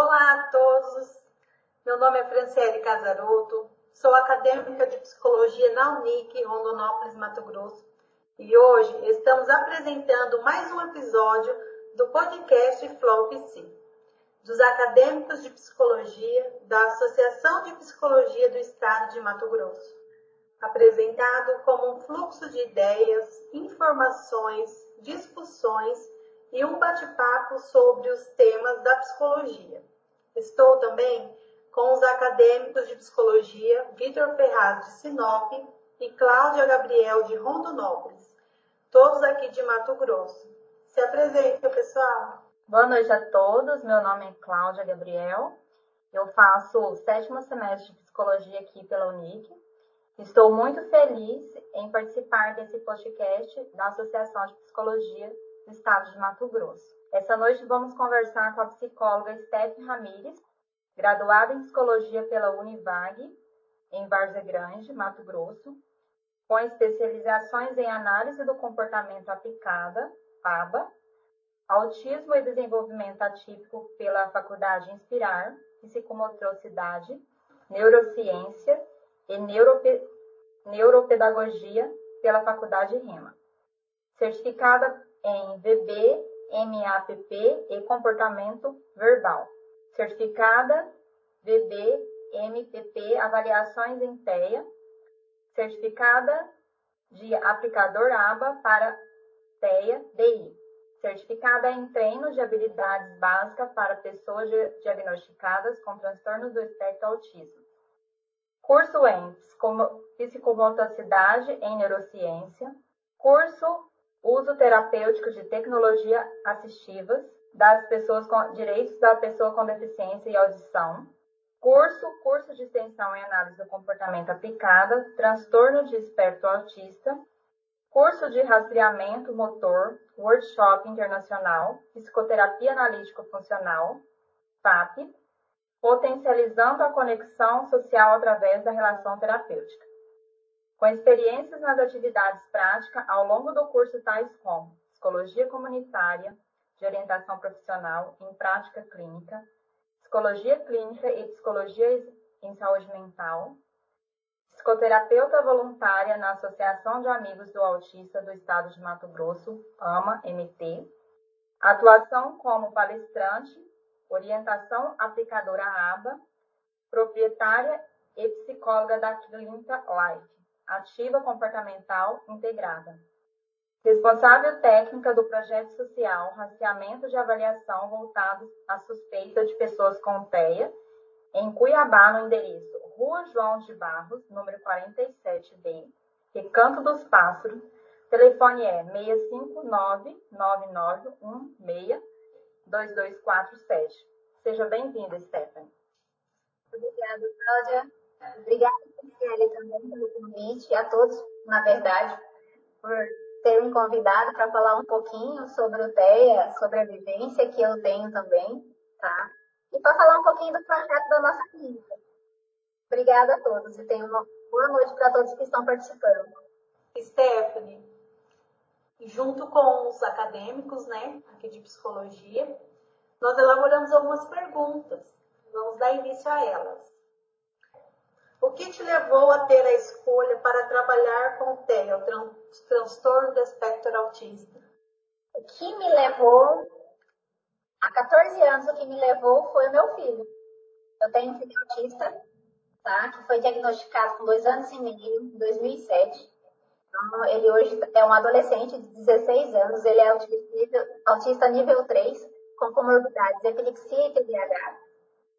Olá a todos, meu nome é Franciele Casaroto, sou acadêmica de psicologia na Unic, Rondonópolis, Mato Grosso, e hoje estamos apresentando mais um episódio do podcast Flow PC, dos acadêmicos de psicologia da Associação de Psicologia do Estado de Mato Grosso, apresentado como um fluxo de ideias, informações, discussões e um bate-papo sobre os temas da psicologia. Estou também com os acadêmicos de psicologia Vitor Ferraz de Sinop e Cláudia Gabriel de Rondonópolis, todos aqui de Mato Grosso. Se apresenta, pessoal. Boa noite a todos. Meu nome é Cláudia Gabriel. Eu faço o sétimo semestre de psicologia aqui pela Unic. Estou muito feliz em participar desse podcast da Associação de Psicologia do estado de Mato Grosso. Essa noite vamos conversar com a psicóloga Steph Ramires, graduada em psicologia pela Univag, em Várzea Grande, Mato Grosso, com especializações em análise do comportamento aplicada, PABA, autismo e desenvolvimento atípico pela Faculdade Inspirar, psicomotricidade, neurociência e neurope... neuropedagogia pela Faculdade Rema. Certificada em VB, MAPP e comportamento verbal. Certificada VB, MPP, avaliações em TEA. Certificada de aplicador ABA para TEA DI. Certificada em treino de habilidades básicas para pessoas diagnosticadas com transtorno do espectro autismo. Curso em psicomotricidade em neurociência. Curso uso terapêutico de tecnologia assistivas das pessoas com direitos da pessoa com deficiência e audição, curso, curso de extensão em análise do comportamento aplicada, transtorno de espectro autista, curso de rastreamento motor, workshop internacional, psicoterapia analítico funcional, PAP, potencializando a conexão social através da relação terapêutica com experiências nas atividades práticas ao longo do curso tais como psicologia comunitária, de orientação profissional em prática clínica, psicologia clínica e psicologia em saúde mental, psicoterapeuta voluntária na Associação de Amigos do Autista do Estado de Mato Grosso, AMA-MT, atuação como palestrante, orientação aplicadora ABA, proprietária e psicóloga da Clínica Life ativa comportamental integrada. Responsável técnica do projeto social Raciamento de Avaliação voltado à suspeita de pessoas com TEA, em Cuiabá, no endereço Rua João de Barros, número 47B, Recanto dos Pássaros. Telefone é 659-9916-2247. Seja bem-vinda, Stephanie. Obrigada, Cláudia. Obrigada, Cristiane, também pelo convite, a todos, na verdade, por ter me convidado para falar um pouquinho sobre o TEA, sobre a vivência que eu tenho também, tá? E para falar um pouquinho do projeto da nossa clínica. Obrigada a todos e tenho uma boa noite para todos que estão participando. Stephanie, junto com os acadêmicos, né, aqui de psicologia, nós elaboramos algumas perguntas. Vamos dar início a elas. O que te levou a ter a escolha para trabalhar com o TEA, o tran transtorno do espectro autista? O que me levou, há 14 anos, o que me levou foi o meu filho. Eu tenho um filho autista, tá? Que foi diagnosticado com dois anos e meio, em 2007. Então, ele hoje é um adolescente de 16 anos, ele é autista nível, autista nível 3, com comorbidades epilepsia e TDAH,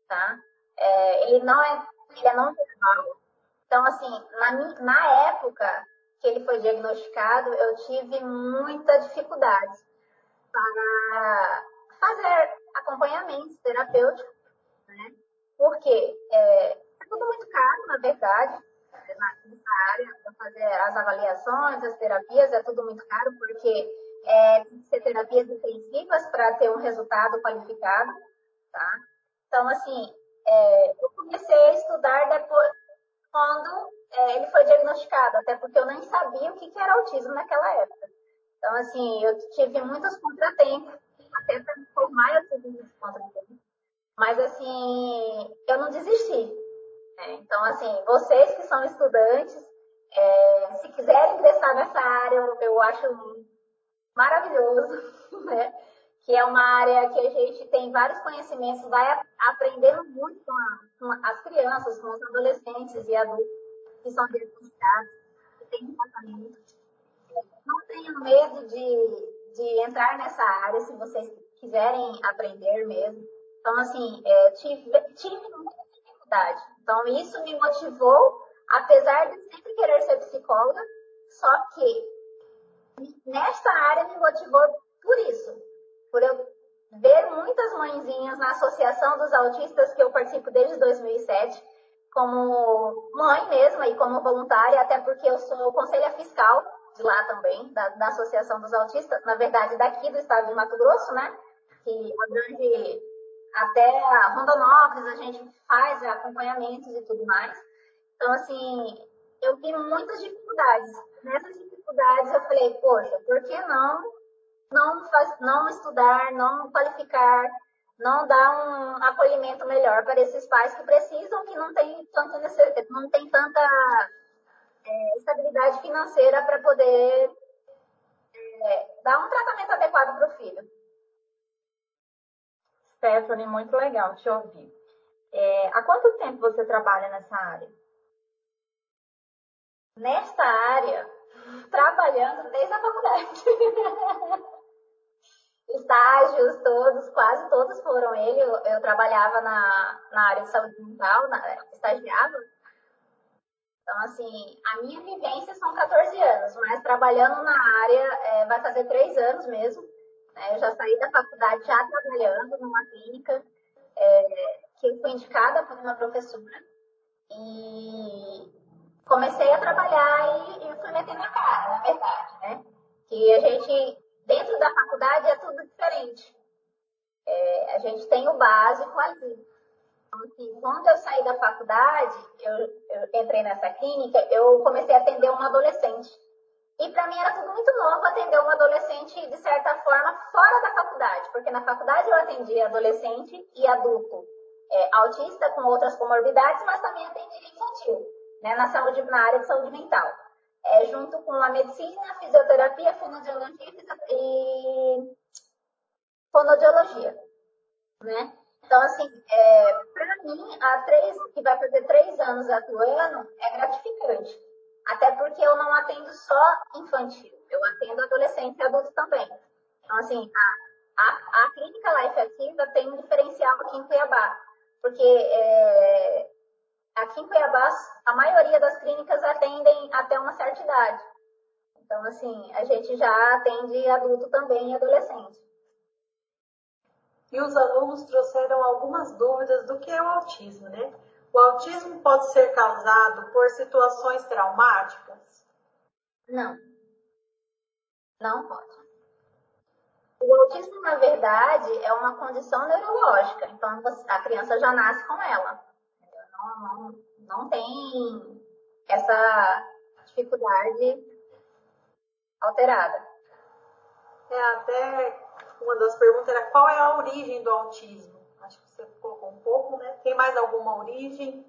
tá? É, ele não é ele é não verbal. Então, assim, na, na época que ele foi diagnosticado, eu tive muita dificuldade para fazer acompanhamento terapêutico, né? Porque é, é tudo muito caro, na verdade, nessa área, para fazer as avaliações, as terapias, é tudo muito caro, porque é, tem que ser terapias intensivas para ter um resultado qualificado, tá? Então, assim, é, eu comecei a estudar depois, quando é, ele foi diagnosticado, até porque eu nem sabia o que, que era autismo naquela época. Então, assim, eu tive muitos contratempos, até para me formar eu tive muitos contratempos. Mas, assim, eu não desisti. Né? Então, assim, vocês que são estudantes, é, se quiserem ingressar nessa área, eu, eu acho maravilhoso, né? Que é uma área que a gente tem vários conhecimentos, vai aprendendo muito com, a, com as crianças, com os adolescentes e adultos que são diagnosticados, que têm tratamento. Não tenham medo de, de entrar nessa área se vocês quiserem aprender mesmo. Então, assim, é, tive, tive muita dificuldade. Então, isso me motivou, apesar de sempre querer ser psicóloga, só que nesta área me motivou por isso. Por eu ver muitas mãezinhas na Associação dos Autistas, que eu participo desde 2007, como mãe mesma e como voluntária, até porque eu sou conselha fiscal de lá também, da, da Associação dos Autistas, na verdade daqui do estado de Mato Grosso, né? Que abrange até Rondonópolis, a gente faz acompanhamentos e tudo mais. Então, assim, eu vi muitas dificuldades. Nessas dificuldades eu falei, poxa, por que não não, faz, não estudar, não qualificar, não dar um acolhimento melhor para esses pais que precisam, que não tem, tanto, não tem tanta é, estabilidade financeira para poder é, dar um tratamento adequado para o filho. Stephanie, muito legal te ouvir. É, há quanto tempo você trabalha nessa área? Nesta área, trabalhando desde a faculdade. Estágios todos, quase todos foram ele. Eu, eu trabalhava na, na área de saúde mental, na, estagiava. Então, assim, a minha vivência são 14 anos, mas trabalhando na área é, vai fazer 3 anos mesmo. É, eu já saí da faculdade já trabalhando numa clínica é, que fui indicada por uma professora e comecei a trabalhar e, e fui metendo a cara, na verdade, né? Que a gente, dentro da faculdade, é tudo diferente. É, a gente tem o básico ali. Então, assim, quando eu saí da faculdade, eu, eu entrei nessa clínica, eu comecei a atender uma adolescente e para mim era tudo muito novo atender um adolescente, de certa forma, fora da faculdade, porque na faculdade eu atendia adolescente e adulto é, autista com outras comorbidades, mas também atendia infantil, né, na, saúde, na área de saúde mental. É, junto com a medicina, fisioterapia, fonoaudiologia e fonoaudiologia, né? Então, assim, é, para mim, há três, que vai fazer três anos atuando, é gratificante. Até porque eu não atendo só infantil, eu atendo adolescente e adulto também. Então, assim, a, a, a clínica Life Ativa tem um diferencial aqui em Cuiabá, porque é, aqui em Cuiabá a maioria das clínicas atendem até uma certa idade. Então, assim, a gente já atende adulto também e adolescente. E os alunos trouxeram algumas dúvidas do que é o autismo, né? O autismo pode ser causado por situações traumáticas? Não. Não pode. O autismo, na verdade, é uma condição neurológica. Então, a criança já nasce com ela. Não, não, não tem essa dificuldade alterada. É, até uma das perguntas era qual é a origem do autismo? acho que você colocou um pouco, né? Tem mais alguma origem?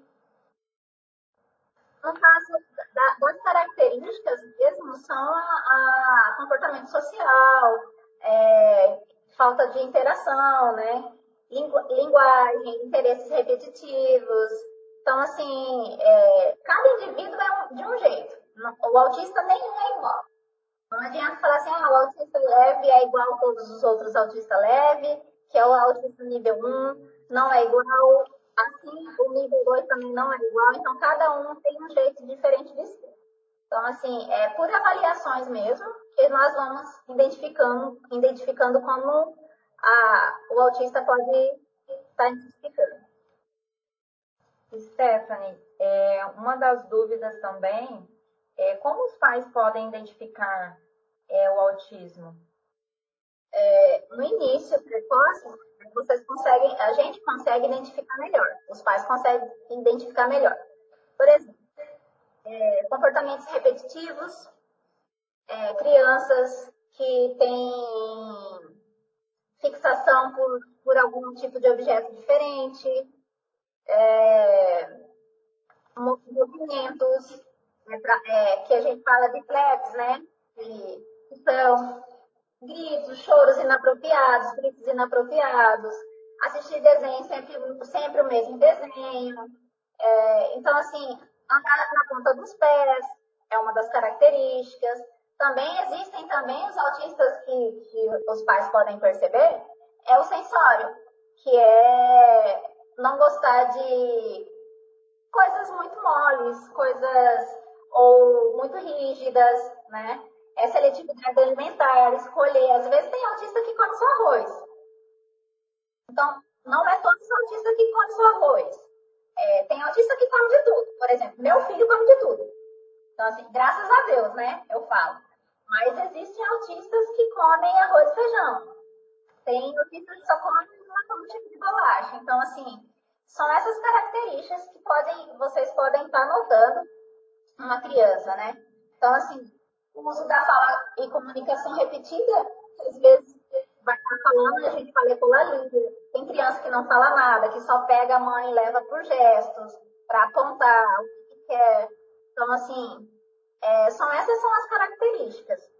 No caso da, das características mesmo, são a, a comportamento social, é, falta de interação, né? Lingu, linguagem, interesses repetitivos. Então, assim, é, cada indivíduo é um, de um jeito. O autista nenhum é igual. Não adianta falar assim, ah, o autista leve é igual a todos os outros autistas leves que é o autismo nível 1, não é igual, assim, o nível 2 também não é igual, então cada um tem um jeito diferente de ser. Então, assim, é por avaliações mesmo que nós vamos identificando, identificando como a, o autista pode estar identificando. Stephanie, é, uma das dúvidas também é como os pais podem identificar é, o autismo? é, no início precoce, vocês conseguem, a gente consegue identificar melhor, os pais conseguem identificar melhor. Por exemplo, é, comportamentos repetitivos, é, crianças que têm fixação por, por algum tipo de objeto diferente, é, movimentos é, pra, é, que a gente fala de flaps, né? Que, são gritos, choros inapropriados, gritos inapropriados, assistir desenho sempre, sempre o mesmo desenho. É, então, assim, andar na ponta dos pés é uma das características. Também existem também os autistas que, que os pais podem perceber, é o sensório, que é não gostar de coisas muito moles, coisas ou muito rígidas, né? É seletividade alimentar, escolher. Às vezes tem autista que come só arroz. Então, não é todos os autistas que comem só arroz. É, tem autista que come de tudo. Por exemplo, meu filho come de tudo. Então, assim, graças a Deus, né? Eu falo. Mas existem autistas que comem arroz e feijão. Tem autistas que só comem uma tipo de bolacha. Então, assim, são essas características que podem, vocês podem estar notando uma criança, né? Então, assim, o uso da fala e comunicação repetida, às vezes vai estar falando e a gente fala pela língua. Tem criança que não fala nada, que só pega a mãe e leva por gestos, para apontar o que quer. Então, assim, é, são essas são as características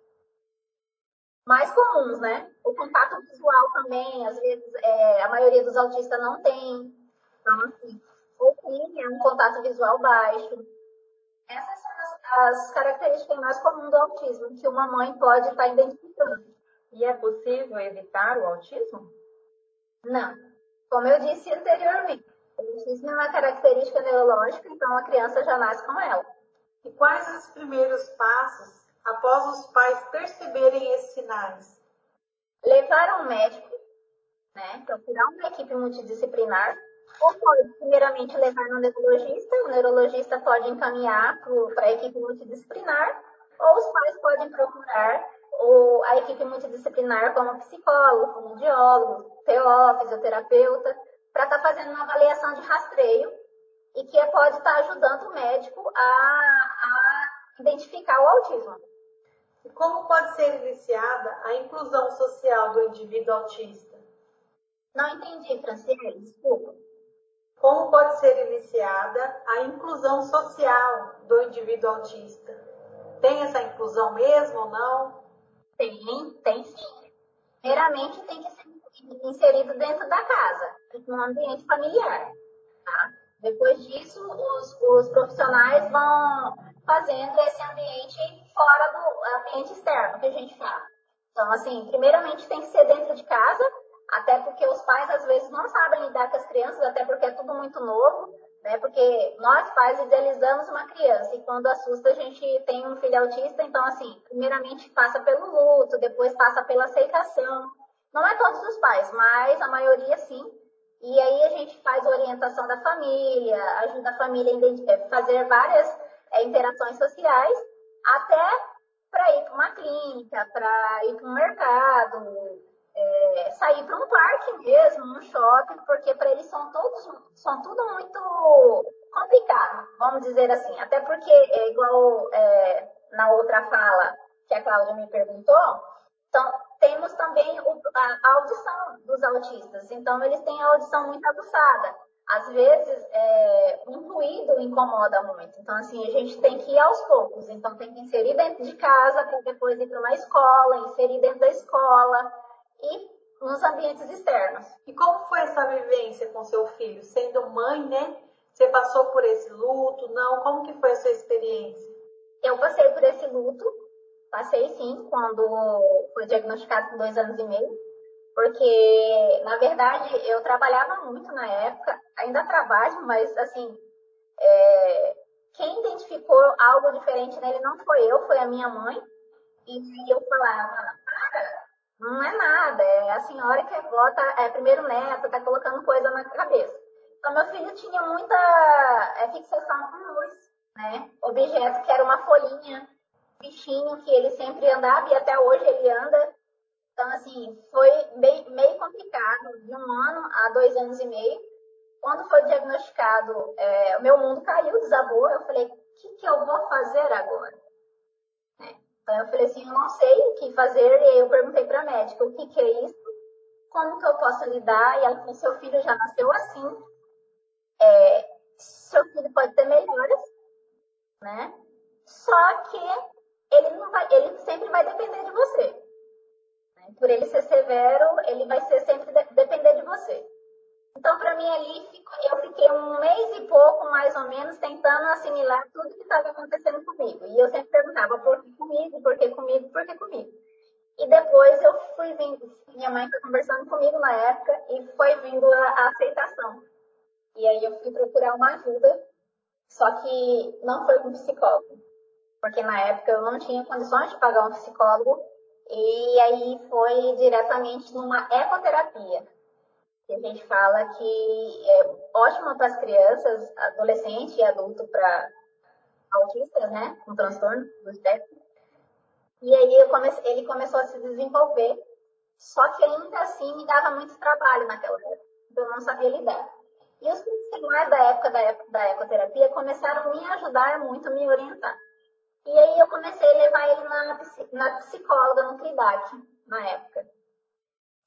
mais comuns, né? O contato visual também, às vezes, é, a maioria dos autistas não tem. Então, assim, ou tem é um contato visual baixo. Essas são as, as características mais comuns do autismo, que uma mãe pode estar identificando. E é possível evitar o autismo? Não. Como eu disse anteriormente, o autismo é uma característica neurológica, então a criança já nasce com ela. E quais os primeiros passos após os pais perceberem esses sinais? Levar ao médico, né, procurar uma equipe multidisciplinar, ou pode primeiramente levar no neurologista, o neurologista pode encaminhar para a equipe multidisciplinar, ou os pais podem procurar a equipe multidisciplinar como psicólogo, fonoaudiólogo, PO, fisioterapeuta, para estar tá fazendo uma avaliação de rastreio e que pode estar tá ajudando o médico a, a identificar o autismo. E como pode ser iniciada a inclusão social do indivíduo autista? Não entendi, Franciele, desculpa. Como pode ser iniciada a inclusão social do indivíduo autista? Tem essa inclusão mesmo ou não? Tem, tem sim. Primeiramente, tem que ser inserido dentro da casa, no ambiente familiar. Tá? Depois disso, os, os profissionais vão fazendo esse ambiente fora do ambiente externo que a gente fala. Então, assim, primeiramente tem que ser dentro de casa, até porque os pais às vezes não sabem lidar com as crianças, até porque é tudo muito novo, né? Porque nós pais idealizamos uma criança e quando assusta a gente tem um filho autista, então assim, primeiramente passa pelo luto, depois passa pela aceitação. Não é todos os pais, mas a maioria sim. E aí a gente faz orientação da família, ajuda a família a fazer várias é, interações sociais, até para ir para uma clínica, para ir para um mercado, é, sair para um parque mesmo, um shopping, porque para eles são todos, são tudo muito complicado, vamos dizer assim. Até porque, é igual é, na outra fala que a Cláudia me perguntou, então temos também o, a, a audição dos autistas. Então eles têm a audição muito aguçada às vezes é, um ruído incomoda muito. Então, assim, a gente tem que ir aos poucos. Então, tem que inserir dentro de casa, para depois ir para uma escola, inserir dentro da escola e nos ambientes externos. E como foi essa vivência com seu filho? Sendo mãe, né? Você passou por esse luto? Não? Como que foi a sua experiência? Eu passei por esse luto. Passei sim, quando foi diagnosticado com dois anos e meio porque, na verdade, eu trabalhava muito na época, ainda trabalho, mas, assim, é, quem identificou algo diferente nele não foi eu, foi a minha mãe. E eu falava, não é nada, é a senhora que bota, é primeiro neto, tá colocando coisa na cabeça. Então, meu filho tinha muita é, fixação por luz, né? Objeto que era uma folhinha, bichinho que ele sempre andava e até hoje ele anda então, assim, foi meio, meio complicado, de um ano a dois anos e meio. Quando foi diagnosticado, é, o meu mundo caiu, desabou. Eu falei, o que, que eu vou fazer agora? É, então, eu falei assim, eu não sei o que fazer. E eu perguntei para a médica, o que, que é isso? como que eu posso lidar? E ela falou, seu filho já nasceu assim, é, seu filho pode ter melhores, né? Só que ele, não vai, ele sempre vai depender de você. Por ele ser severo, ele vai ser sempre de, depender de você. Então, para mim ali, eu fiquei um mês e pouco, mais ou menos, tentando assimilar tudo que estava acontecendo comigo. E eu sempre perguntava, por que comigo, por que comigo, por que comigo? E depois eu fui vindo, minha mãe foi conversando comigo na época e foi vindo a, a aceitação. E aí eu fui procurar uma ajuda, só que não foi com psicólogo. Porque na época eu não tinha condições de pagar um psicólogo. E aí foi diretamente numa ecoterapia que a gente fala que é ótima para as crianças, adolescente e adulto para autistas, né, com transtorno do espectro. E aí ele começou a se desenvolver, só que ainda assim me dava muito trabalho naquela época, eu não sabia lidar. E os profissionais da época da, da ecoterapia começaram a me ajudar muito, me orientar. E aí eu comecei a levar ele na, na psicóloga, no Tridac, na época.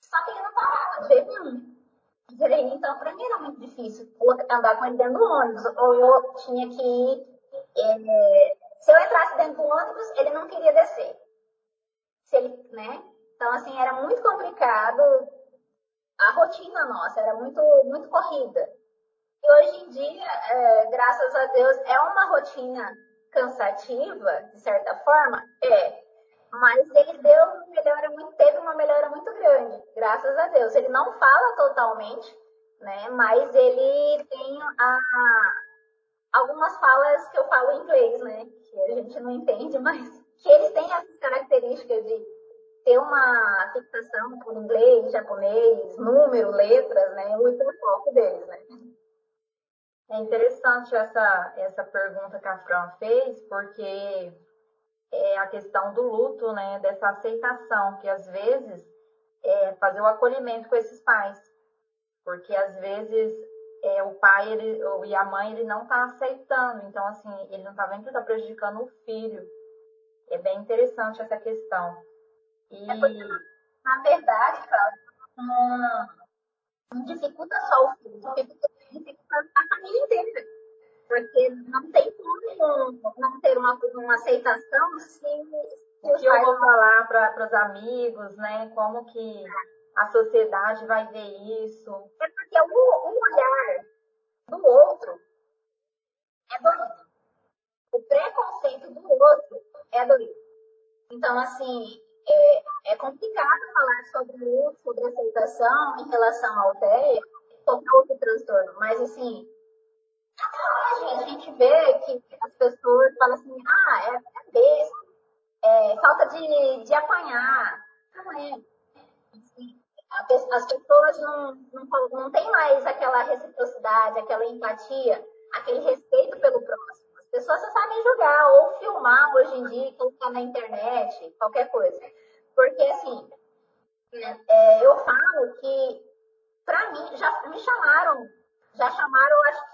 Só que ele não parava de jeito nenhum. Então, para mim era muito difícil andar com ele dentro do ônibus. Ou eu tinha que ir. É, se eu entrasse dentro do ônibus, ele não queria descer. Se ele, né? Então, assim, era muito complicado. A rotina nossa era muito, muito corrida. E hoje em dia, é, graças a Deus, é uma rotina cansativa, de certa forma? É. Mas ele deu uma melhora muito, teve uma melhora muito grande, graças a Deus. Ele não fala totalmente, né? Mas ele tem a, algumas falas que eu falo em inglês, né? Que a gente não entende, mas que eles têm essas características de ter uma fixação por inglês, japonês, número, letras, né? O hiperfoco deles, né? É interessante essa, essa pergunta que a Fran fez, porque é a questão do luto, né, dessa aceitação, que às vezes é fazer o acolhimento com esses pais, porque às vezes é, o pai ele, e a mãe ele não está aceitando, então assim ele não está vendo que está prejudicando o filho. É bem interessante essa questão. E é porque, na verdade, Cláudia, não, não dificulta só o filho, dificulta a família inteira. Porque não tem como não ter uma, uma aceitação se. O que eu vou falar para os amigos, né? Como que a sociedade vai ver isso? É porque o, o olhar do outro é doído. O preconceito do outro é doído. Então, assim, é, é complicado falar sobre luto, sobre aceitação em relação ao TEA, sobre outro transtorno. Mas, assim, a gente vê que as pessoas falam assim, ah, é, é besta, é falta de, de apanhar. Não é. Assim, as pessoas não, não, não têm mais aquela reciprocidade, aquela empatia, aquele respeito pelo próximo. As pessoas só sabem jogar ou filmar hoje em dia, colocar na internet, qualquer coisa. Porque, assim, é, eu falo que, pra mim, já me chamaram, já chamaram, acho que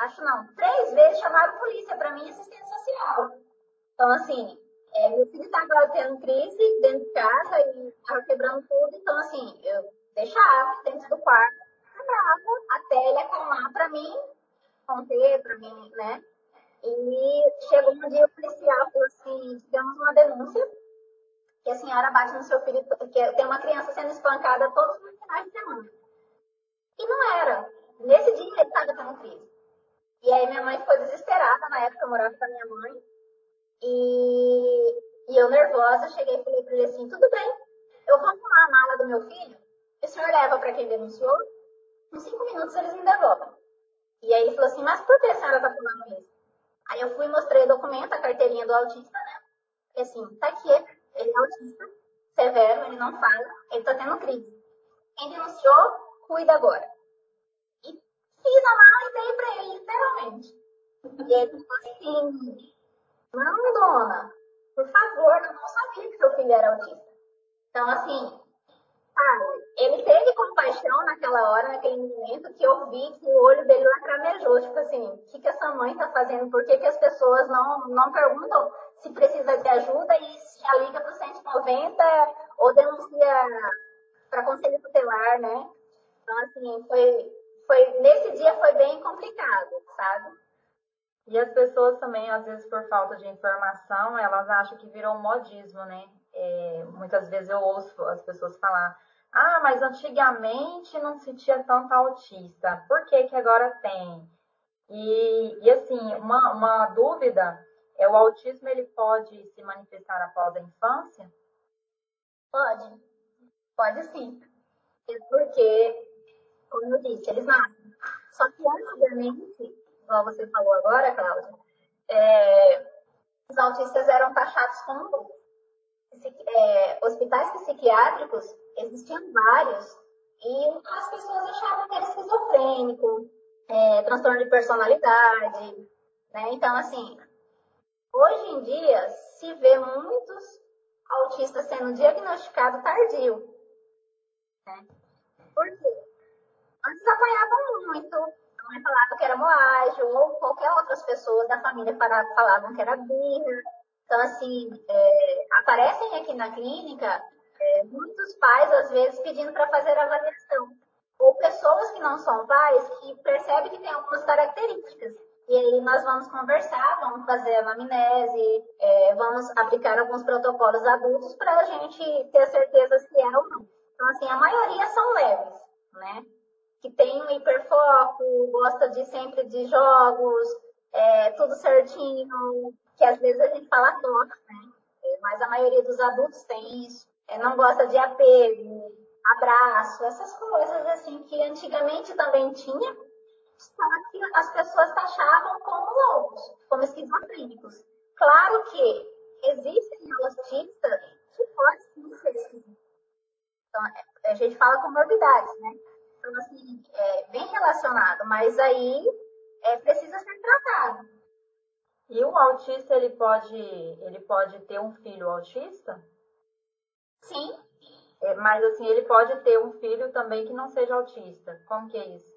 acho não, três vezes chamaram polícia para mim assistente social. Então, assim, é, meu filho estava tendo crise dentro de casa e estava quebrando tudo. Então, assim, eu deixava dentro do quarto, quebrava até ele acalmar para mim, conter para mim, né? E chegou um dia o policial falou assim, tivemos uma denúncia que a senhora bate no seu filho, que tem uma criança sendo espancada todos os finais de semana. E não era. Nesse dia ele estava tendo crise. E aí minha mãe ficou desesperada, na época eu morava com a minha mãe. E, e eu nervosa, cheguei e falei para ele assim, tudo bem, eu vou arrumar a mala do meu filho, o senhor leva para quem denunciou, em cinco minutos eles me devolvem. E aí ele falou assim, mas por que a senhora tá falando isso? Aí eu fui mostrei o documento, a carteirinha do autista, né? E assim, tá aqui, ele é autista, severo, ele não fala, ele tá tendo crise. Quem denunciou, cuida agora fiz a mala e dei pra ele, literalmente. E ele falou assim, não, dona, por favor, eu não sabia que seu filho era autista. Então, assim, sabe, ele teve compaixão naquela hora, naquele momento, que eu vi que o olho dele lacramejou. Tipo assim, o que, que essa mãe tá fazendo? Por que, que as pessoas não, não perguntam se precisa de ajuda e já liga pro 190 ou denuncia para conselho tutelar, né? Então, assim, foi, foi, nesse dia foi bem complicado, sabe? E as pessoas também, às vezes, por falta de informação, elas acham que virou um modismo, né? É, muitas vezes eu ouço as pessoas falar, ah, mas antigamente não sentia tanto autista, por que que agora tem? E, e assim, uma, uma dúvida é o autismo ele pode se manifestar após a infância? Pode, pode sim. É porque, como eu disse, eles nascem. Só que antigamente, igual você falou agora, Cláudia, é, os autistas eram taxados como é, hospitais psiquiátricos, existiam vários, e as pessoas achavam que era esquizofrênico, é, transtorno de personalidade, né? Então, assim, hoje em dia se vê muitos autistas sendo diagnosticados tardio. Né? Por quê? Antes apanhavam muito, a mãe falava que era moagem, ou qualquer outras pessoas da família falavam que era birra. Então, assim, é, aparecem aqui na clínica é, muitos pais, às vezes, pedindo para fazer avaliação. Ou pessoas que não são pais, que percebem que tem algumas características. E aí nós vamos conversar, vamos fazer a anamnese, é, vamos aplicar alguns protocolos adultos para a gente ter certeza se é ou não. Então, assim, a maioria são leves, né? Tem um hiperfoco, gosta de sempre de jogos, é, tudo certinho, que às vezes a gente fala toque, né? É, mas a maioria dos adultos tem isso. É, não gosta de apego, abraço, essas coisas assim que antigamente também tinha, só que as pessoas taxavam como loucos, como esquizofrênicos. Claro que existem autistas que podem ser esquisitos. Então, é, a gente fala comorbidades, né? Então, assim, é bem relacionado, mas aí é, precisa ser tratado. E o autista, ele pode, ele pode ter um filho autista? Sim. É, mas, assim, ele pode ter um filho também que não seja autista. Como que é isso?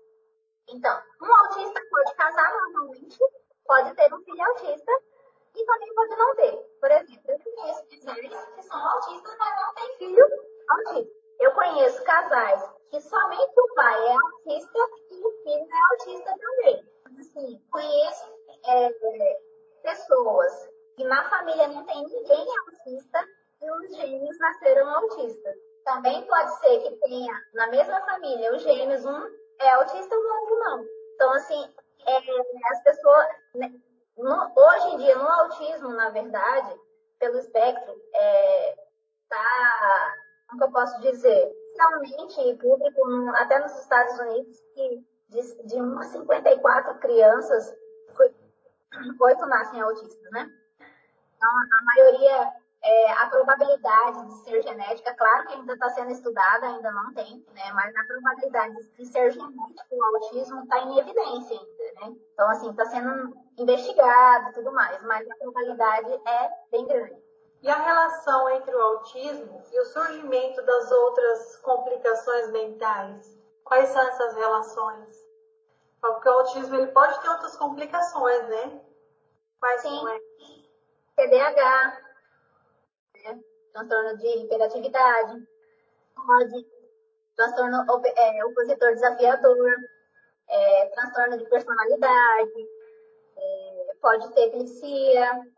Então, um autista pode casar normalmente, pode ter um filho autista e também pode não ter. Por exemplo, eu conheço casais que são autistas, mas não têm filho autista. Eu conheço casais que somente o pai é autista e o filho é autista também. Assim, conheço é, pessoas que na família não tem ninguém autista e os gêmeos nasceram autistas. Também pode ser que tenha na mesma família os gêmeos, um é autista e o outro não. Então, assim, é, as pessoas. Né, no, hoje em dia, no autismo, na verdade, pelo espectro, é, tá. Como eu posso dizer? Realmente, público, até nos Estados Unidos, que de, de 1 a 54 crianças, oito nascem autistas, né? Então, a maioria é, a probabilidade de ser genética, claro que ainda está sendo estudada, ainda não tem, né? Mas a probabilidade de ser genético o autismo está em evidência ainda, né? Então, assim, está sendo investigado e tudo mais, mas a probabilidade é bem grande. E a relação entre o autismo e o surgimento das outras complicações mentais? Quais são essas relações? Porque o autismo ele pode ter outras complicações, né? Quais Sim. são TDAH, né? transtorno de hiperatividade, pode, transtorno é, opositor desafiador, é, transtorno de personalidade, é, pode ter epilepsia,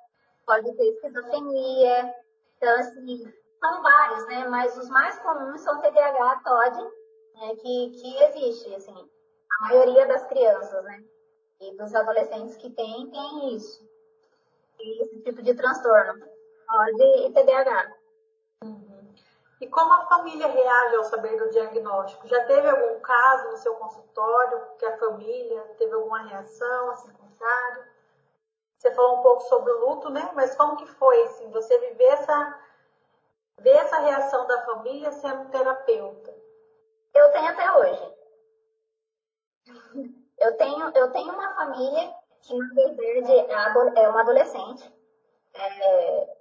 pode ter esquizofrenia. Então, assim, são vários, né? Mas os mais comuns são TDAH, TOD, né? que, que existe, assim. A maioria das crianças, né? E dos adolescentes que tem, tem isso. Esse tipo de transtorno. TOD e TDAH. Uhum. E como a família reage ao saber do diagnóstico? Já teve algum caso no seu consultório que a família teve alguma reação, assim, contrário? Você falou um pouco sobre o luto, né? Mas como que foi, assim, você viver essa, ver essa reação da família sendo terapeuta? Eu tenho até hoje. Eu tenho, eu tenho uma família que, na verdade, é uma adolescente. É,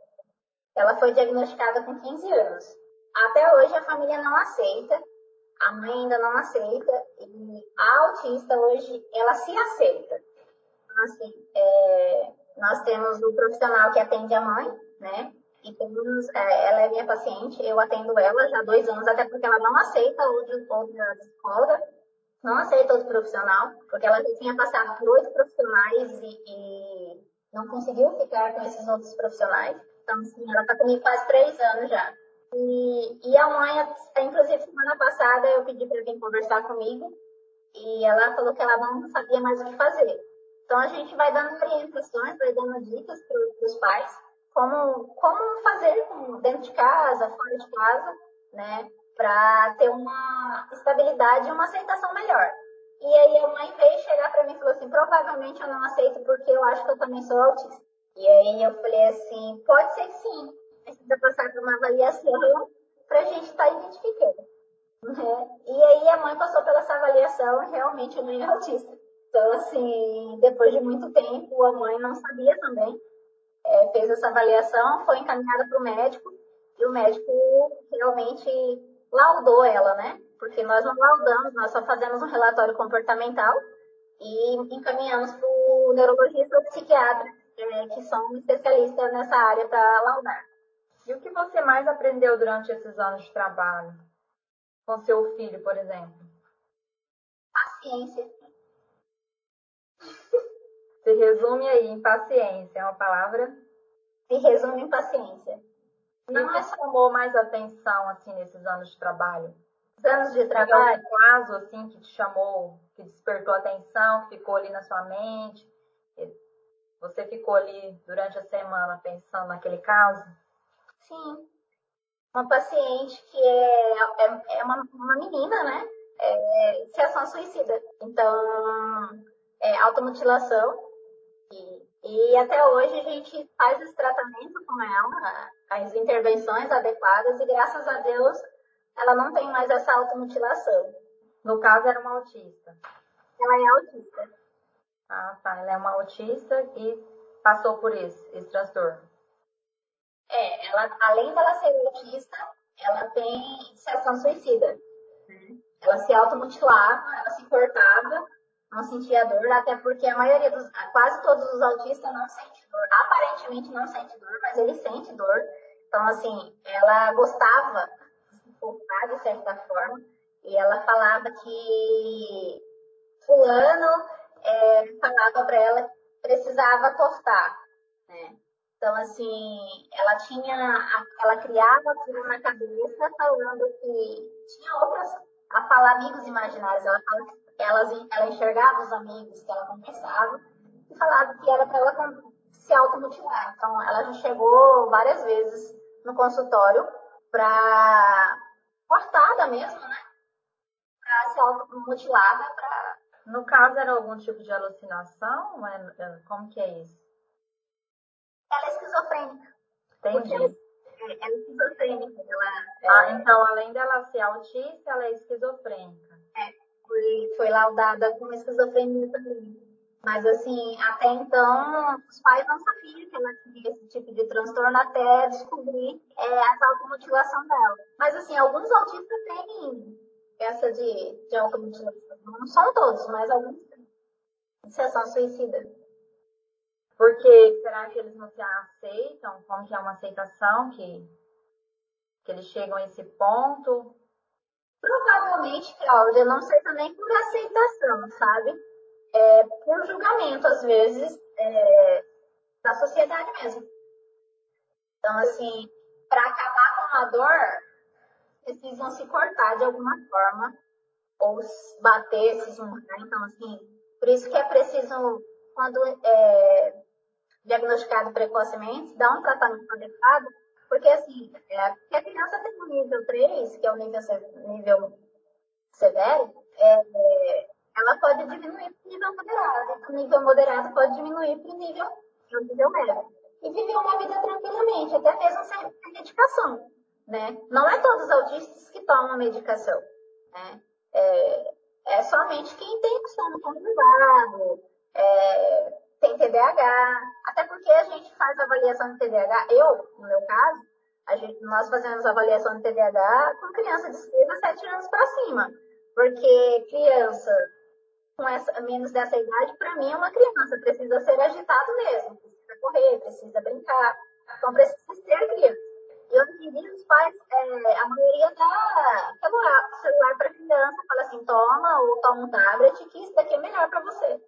ela foi diagnosticada com 15 anos. Até hoje a família não aceita, a mãe ainda não aceita, e a autista hoje, ela se aceita. Então, assim, é, nós temos o profissional que atende a mãe, né? e temos, é, ela é minha paciente, eu atendo ela já há dois anos, até porque ela não aceita outra, outra psicóloga, não aceita outro profissional, porque ela já tinha passado por oito profissionais e, e, não conseguiu ficar com esses outros profissionais. Então, assim, ela está comigo faz três anos já. E, e a mãe, inclusive, semana passada eu pedi para vir conversar comigo e ela falou que ela não sabia mais o que fazer. Então, a gente vai dando orientações, vai dando dicas para os pais como, como fazer dentro de casa, fora de casa, né? Para ter uma estabilidade e uma aceitação melhor. E aí a mãe veio chegar para mim e falou assim, provavelmente eu não aceito porque eu acho que eu também sou autista. E aí eu falei assim, pode ser que sim. Precisa passar por uma avaliação para a gente estar tá identificando. Né? E aí a mãe passou pela essa avaliação e realmente a mãe é autista. Então, assim, depois de muito tempo, a mãe não sabia também é, fez essa avaliação, foi encaminhada para o médico e o médico realmente laudou ela, né? Porque nós não laudamos, nós só fazemos um relatório comportamental e encaminhamos para o neurologista ou psiquiatra, é, que são especialistas nessa área para laudar. E o que você mais aprendeu durante esses anos de trabalho? Com seu filho, por exemplo? Paciência. Se resume aí em paciência, é uma palavra? Se resume em paciência. Não é chamou mais atenção, assim, nesses anos de trabalho? Os anos de trabalho? um caso, assim, que te chamou, que despertou atenção, ficou ali na sua mente? Você ficou ali durante a semana pensando naquele caso? Sim. Uma paciente que é, é, é uma, uma menina, né? É, iniciação suicida. Então, é, automutilação, e, até hoje a gente faz esse tratamento com ela, as intervenções adequadas, e graças a Deus ela não tem mais essa automutilação. No caso, era uma autista. Ela é autista. Ah, tá. Ela é uma autista e passou por esse, esse transtorno. É, ela, além dela ser autista, ela tem iniciação suicida. Ela se automutilava, ela se cortava não sentia dor, até porque a maioria dos, quase todos os autistas não sentem dor. Aparentemente não sente dor, mas ele sente dor. Então, assim, ela gostava de se certa forma, e ela falava que fulano é, falava para ela que precisava cortar, né? Então, assim, ela tinha, ela criava aquilo na cabeça falando que tinha outras, a falar amigos imaginários, ela fala que elas, ela enxergava os amigos que ela conversava e falava que era para ela se automutilar. Então, ela já chegou várias vezes no consultório para cortada mesmo, né? Para se automutilada. Pra... No caso, era algum tipo de alucinação? É, é, como que é isso? Ela é esquizofrênica. Entendi. Ela, é, ela é esquizofrênica. Ela, ah, então, além dela ser autista, ela é esquizofrênica. Foi, foi laudada com esquizofrenia também. Mas, assim, até então, os pais não sabiam que ela tinha esse tipo de transtorno até descobrir é, a automutilação dela. Mas, assim, alguns autistas têm essa de, de automutilação. Não são todos, mas alguns têm. Iniciação suicida. Porque será que eles não se aceitam? Como que é uma aceitação que, que eles chegam a esse ponto? Provavelmente, Cláudia, não sei também por aceitação, sabe? É, por julgamento, às vezes, é, da sociedade mesmo. Então, assim, para acabar com a dor, precisam se cortar de alguma forma, ou bater, se esmurrar. Então, assim, por isso que é preciso, quando é diagnosticado precocemente, dar um tratamento adequado porque, assim, é, a criança tem um nível 3, que é o nível, nível severo, é, ela pode diminuir para o nível moderado. E o nível moderado pode diminuir para o nível, nível médio. E viver uma vida tranquilamente, até mesmo sem medicação. Né? Não é todos os autistas que tomam medicação. Né? É, é somente quem tem o sono controlado, é, tem TDAH, até porque a gente faz avaliação de TDAH, eu, no meu caso, a gente, nós fazemos avaliação de TDAH com criança de 6 a 7 anos para cima, porque criança com essa, menos dessa idade, para mim é uma criança, precisa ser agitado mesmo, precisa correr, precisa brincar, Então precisa ser criança. E em dia os pais, é, a maioria dá celular, celular para criança, fala assim, toma ou toma um tablet, que isso daqui é melhor para você.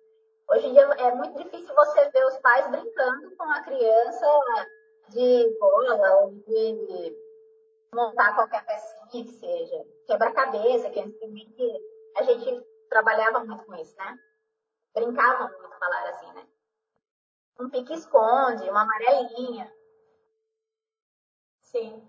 Hoje em dia é muito difícil você ver os pais brincando com a criança de bola ou de montar qualquer pecinha que seja. Quebra-cabeça, que antigamente a gente trabalhava muito com isso, né? Brincavam muito, falar assim, né? Um pique-esconde, uma amarelinha. Sim.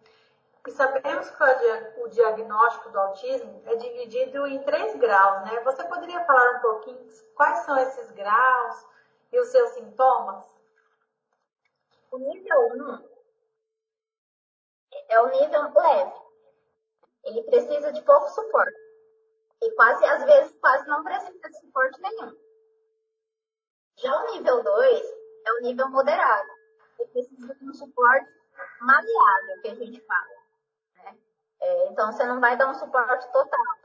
E sabemos que o diagnóstico do autismo é dividido em três graus, né? Você poderia falar um pouquinho quais são esses graus e os seus sintomas? O nível 1 é o nível leve. Ele precisa de pouco suporte. E quase, às vezes, quase não precisa de suporte nenhum. Já o nível 2 é o nível moderado. Ele precisa de um suporte maleável, que a gente fala. É, então, você não vai dar um suporte total.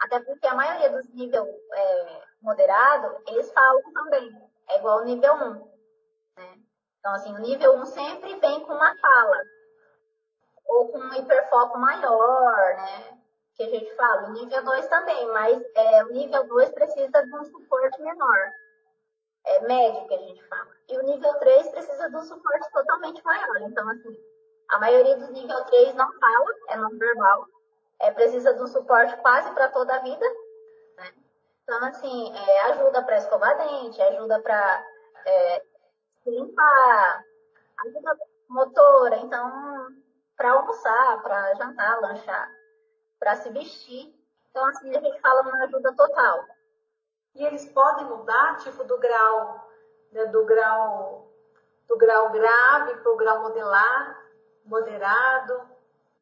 Até porque a maioria dos níveis é, moderado, eles falam também. É igual ao nível 1. Né? Então, assim, o nível 1 sempre vem com uma fala. Ou com um hiperfoco maior, né? Que a gente fala. O nível 2 também, mas é, o nível 2 precisa de um suporte menor é, médio que a gente fala. E o nível 3 precisa de um suporte totalmente maior. Então, assim, a maioria dos nível 3 não fala, é não verbal. É, precisa de um suporte quase para toda a vida. Né? Então, assim, é, ajuda para escovar dente, ajuda para é, limpar, ajuda motora, então, para almoçar, para jantar, lanchar, para se vestir. Então, assim, a gente fala uma ajuda total. E eles podem mudar, tipo, do grau, né, do grau, do grau grave para o grau modelar, moderado.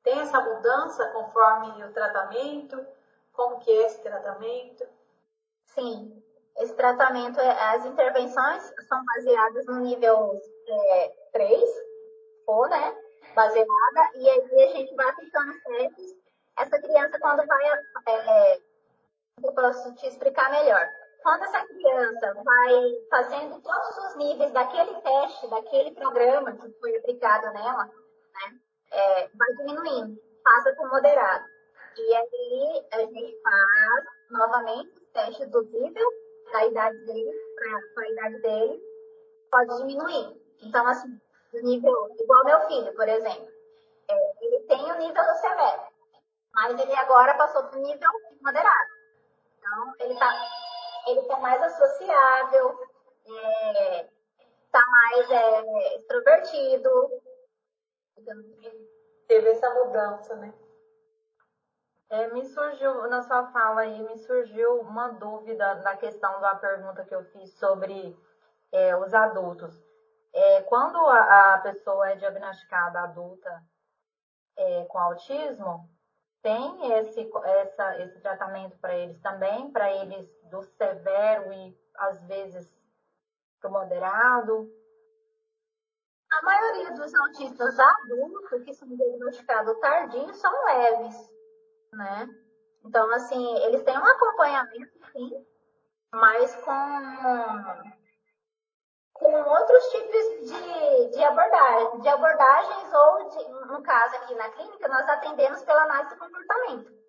Tem essa mudança conforme o tratamento? Como que é esse tratamento? Sim, esse tratamento, é, as intervenções são baseadas no nível é, 3, ou, né, baseada, e aí a gente vai aplicando testes. Essa criança, quando vai, é, eu posso te explicar melhor quando essa criança vai fazendo todos os níveis daquele teste, daquele programa que foi aplicado nela, é, vai diminuindo, passa para moderado. E aí a gente faz novamente os testes do nível da idade dele para a idade dele, pode diminuir. Então, assim, o nível, igual meu filho, por exemplo, é, ele tem o nível do severo, mas ele agora passou para o nível moderado. Então, ele está ele tá mais associável, é, tá mais é, extrovertido. Teve essa mudança, né? É, me surgiu, na sua fala aí, me surgiu uma dúvida na questão da pergunta que eu fiz sobre é, os adultos. É, quando a, a, pessoa é diagnosticada adulta é, com autismo, tem esse, essa, esse tratamento para eles também, para eles do severo e às vezes para o moderado? A maioria dos autistas adultos que são diagnosticados tardinho são leves, né? Então, assim, eles têm um acompanhamento, sim, mas com, com outros tipos de, de, abordagem, de abordagens ou, de, no caso aqui na clínica, nós atendemos pela análise de comportamento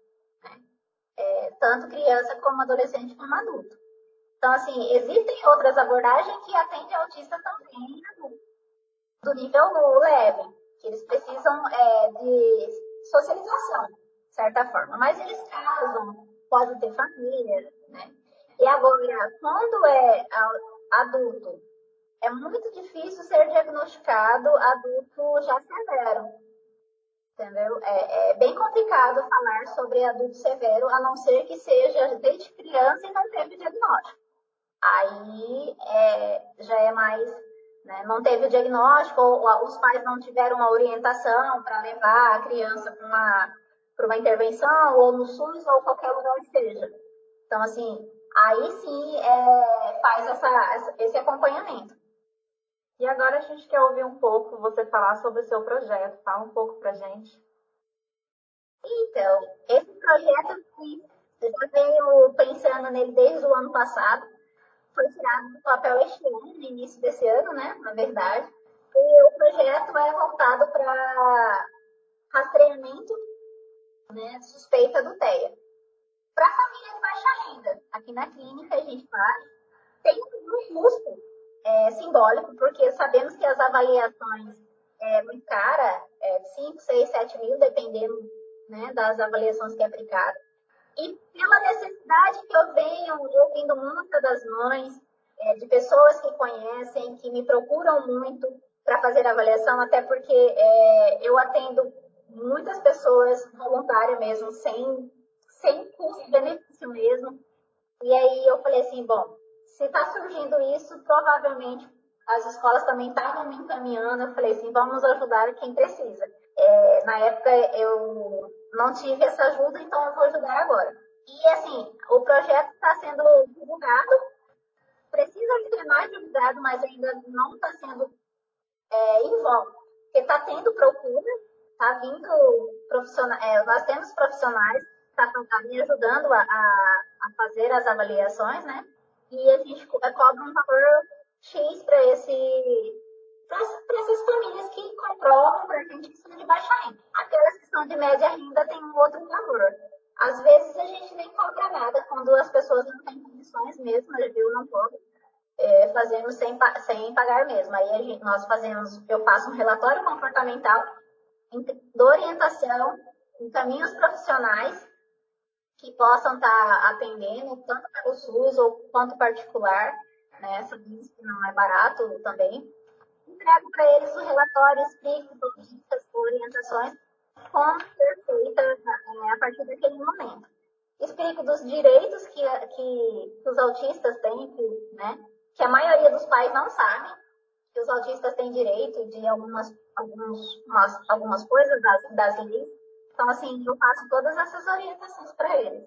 é, tanto criança como adolescente como adulto. Então, assim, existem outras abordagens que atendem autista também do nível leve, que eles precisam é, de socialização, de certa forma. Mas eles casam, podem ter família, né? E agora, quando é adulto, é muito difícil ser diagnosticado adulto já severo entendeu? É, é, bem complicado falar sobre adulto severo, a não ser que seja desde criança e não teve diagnóstico. Aí é, já é mais, né, não teve o diagnóstico, ou os pais não tiveram uma orientação para levar a criança para uma, uma intervenção, ou no SUS, ou qualquer lugar que seja. Então, assim, aí sim é, faz essa, esse acompanhamento. E agora a gente quer ouvir um pouco você falar sobre o seu projeto. Fala um pouco pra gente. Então, esse projeto eu já venho pensando nele desde o ano passado. Foi tirado do papel este ano, no início desse ano, né? Na verdade. E o projeto é voltado para rastreamento né, suspeita do TEA. Para a família de baixa renda, aqui na clínica a gente faz, tem um custo é, simbólico, porque sabemos que as avaliações é muito cara, é 5, 6, 7 mil, dependendo né, das avaliações que é aplicada. E pela necessidade que eu venho ouvindo muitas das mães, é, de pessoas que conhecem, que me procuram muito para fazer avaliação, até porque é, eu atendo muitas pessoas voluntárias mesmo, sem, sem custo-benefício mesmo. E aí eu falei assim, bom, se está surgindo isso, provavelmente as escolas também estavam me encaminhando. Eu falei assim, vamos ajudar quem precisa. É, na época eu não tive essa ajuda, então eu vou ajudar agora. E assim, o projeto está sendo divulgado, precisa ser mais divulgado, mas ainda não está sendo é, em volta. Porque está tendo procura, está vindo profissionais, é, nós temos profissionais que estão tá, tá me ajudando a, a, a, fazer as avaliações, né? E a gente é, cobra um valor X para esse para essas famílias que comprovam para a gente que são de baixa renda. Aquelas que são de média renda têm um outro valor. Às vezes a gente nem cobra nada quando as pessoas não têm condições mesmo, viu? Não pode. É, fazemos sem, sem pagar mesmo. Aí gente, nós fazemos, eu faço um relatório comportamental de orientação em caminhos profissionais que possam estar tá atendendo tanto pelo SUS ou quanto particular, né? Sabemos que não é barato também. Entrego para eles o relatório, explico dicas, orientações, como ser feita é, a partir daquele momento. Explico dos direitos que, que os autistas têm, que, né? Que a maioria dos pais não sabe que os autistas têm direito de algumas, alguns, umas, algumas coisas das, das leis. Então, assim, eu passo todas essas orientações para eles.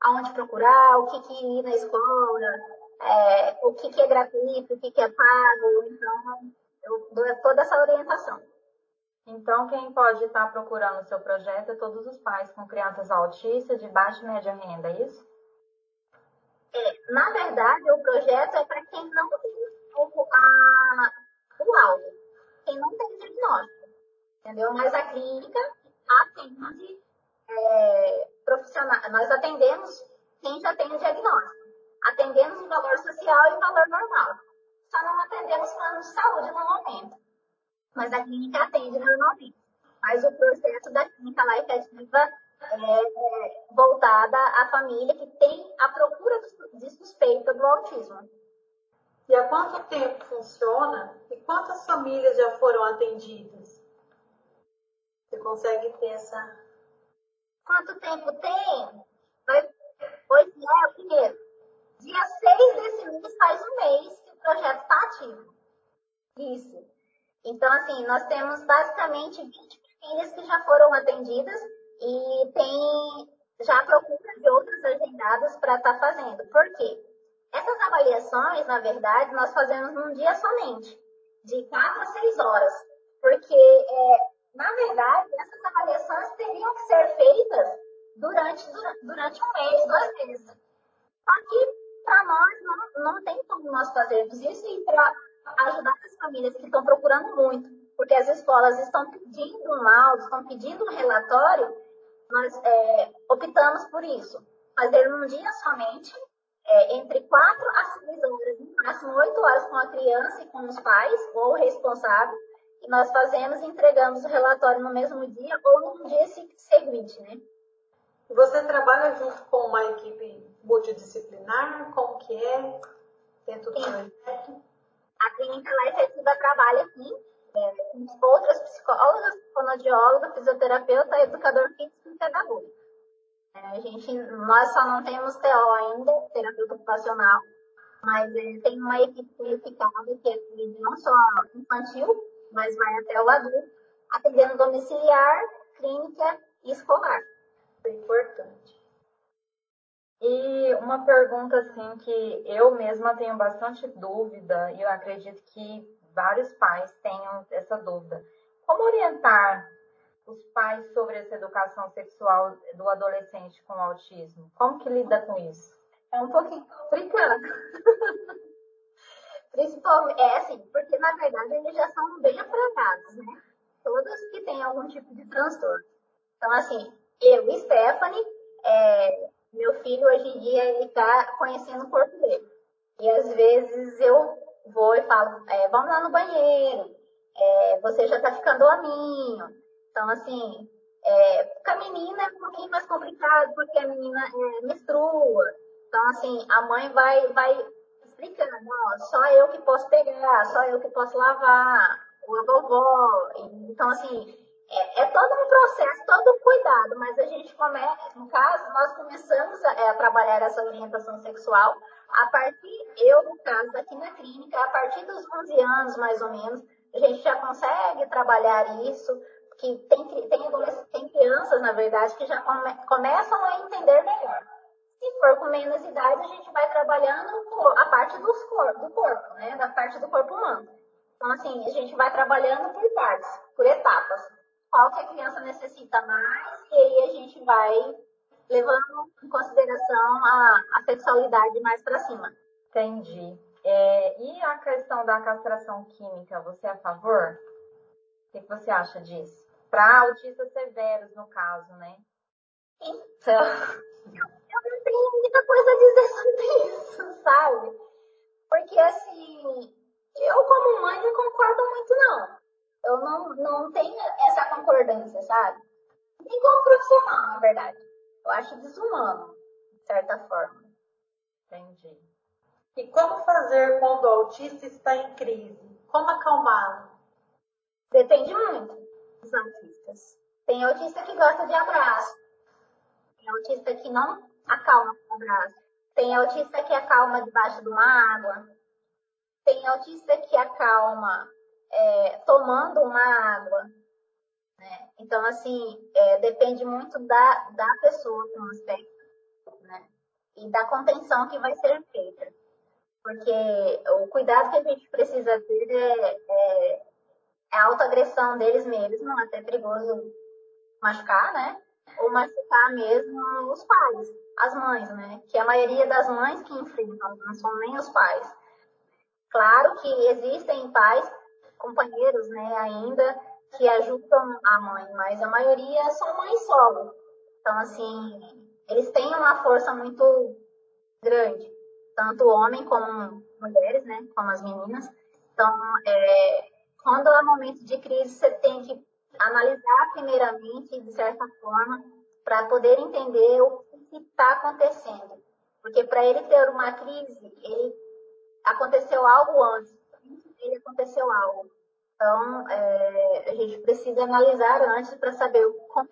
Aonde procurar, o que, que ir na escola, é, o que, que é gratuito, o que, que é pago. Então, eu dou toda essa orientação. Então, quem pode estar procurando o seu projeto é todos os pais com crianças autistas de baixa e média renda, é isso? É, na verdade, o projeto é para quem não tem o, a, o alvo, quem não tem diagnóstico, entendeu? Mas a clínica atende é, profissional, nós atendemos quem já tem o diagnóstico. Atendemos o valor social e o valor normal. Só não atendemos plano de saúde no momento. Mas a clínica atende normalmente. Mas o projeto da clínica Life Ativa é, é voltada à família que tem a procura de suspeita do autismo. E há quanto tempo funciona? E quantas famílias já foram atendidas? Você consegue ter essa. Quanto tempo tem? Hoje é o primeiro. Dia 6 desse mês faz um mês que o projeto está ativo. Isso. Então, assim, nós temos basicamente 20 famílias que já foram atendidas e tem já procura de outras agendadas para estar tá fazendo. Por quê? Essas avaliações, na verdade, nós fazemos num dia somente, de 4 a 6 horas. Porque, é, na verdade, essas avaliações teriam que ser feitas durante, durante um mês, dois meses. Só que, para nós, não, não tem como nós fazermos isso e para ajudar as famílias que estão procurando muito, porque as escolas estão pedindo um laudo, estão pedindo um relatório, nós é, optamos por isso. Fazer num dia somente, é, entre 4 a 6 horas, no máximo 8 horas com a criança e com os pais, ou o responsável, e nós fazemos e entregamos o relatório no mesmo dia ou no dia seguinte, né? Você trabalha junto com uma equipe multidisciplinar? Como que é dentro do projeto? A clínica lá efetiva trabalha aqui é, com outras psicólogas, fonoaudióloga, fisioterapeuta, educador físico e pedagogo. É, a gente, nós só não temos TO ainda, terapeuta ocupacional, mas é, tem uma equipe qualificada que atende não só infantil, mas vai até o adulto, atendendo domiciliar, clínica e escolar. É importante. E uma pergunta assim que eu mesma tenho bastante dúvida e eu acredito que vários pais tenham essa dúvida. Como orientar os pais sobre essa educação sexual do adolescente com autismo? Como que lida com isso? É um pouquinho complicado. Principalmente, é assim, porque na verdade eles já são bem afragados, né? Todos que têm algum tipo de transtorno. Então, assim, eu, Stephanie, é, meu filho hoje em dia ele está conhecendo o corpo dele. E às vezes eu vou e falo, é, vamos lá no banheiro, é, você já está ficando hominho. Então, assim, é, com a menina é um pouquinho mais complicado, porque a menina é, menstrua. Então, assim, a mãe vai, vai explicando, ó, só eu que posso pegar, só eu que posso lavar, ou a vovó. Então, assim, é, é, todo um processo, todo um cuidado, mas a gente começa, no caso, nós começamos a, é, a, trabalhar essa orientação sexual a partir, eu no caso aqui na clínica, a partir dos 11 anos mais ou menos, a gente já consegue trabalhar isso, que tem, tem, tem crianças, na verdade, que já come, começam a entender melhor. Se for com menos idade, a gente vai trabalhando a parte dos cor, do corpo, né, da parte do corpo humano. Então, assim, a gente vai trabalhando por partes, por etapas qual que a criança necessita mais, e aí a gente vai levando em consideração a, a sexualidade mais para cima. Entendi. É, e a questão da castração química, você é a favor? O que, você acha disso? Para autistas severos, no caso, né? Então, eu não tenho muita coisa a dizer sobre isso, sabe? Porque, assim, eu como mãe não concordo muito, não eu não, não tenho essa concordância, sabe? Nem como profissional, na verdade. Eu acho desumano, de certa forma. Entendi. E como fazer quando o autista está em crise? Como acalmá-lo? Depende muito dos autistas. Tem autista que gosta de abraço. Tem autista que não acalma com abraço. Tem autista que acalma debaixo de uma água. Tem autista que acalma é, tomando uma água. Né? Então, assim, é, depende muito da, da pessoa com aspecto, né? E da contenção que vai ser feita. Porque o cuidado que a gente precisa ter é, é, é a autoagressão deles mesmos, até perigoso machucar, né? Ou machucar mesmo os pais, as mães, né? Que a maioria das mães que enfrentam, não são nem os pais. Claro que existem pais companheiros, né, ainda que ajudam a mãe, mas a maioria são mães solo. Então, assim, eles têm uma força muito grande, tanto homem como mulheres, né, como as meninas. Então, é, quando é momento de crise, você tem que analisar primeiramente, de certa forma, para poder entender o que está acontecendo. Porque para ele ter uma crise, ele aconteceu algo antes ele aconteceu algo. Então, é, a gente precisa analisar antes para saber como.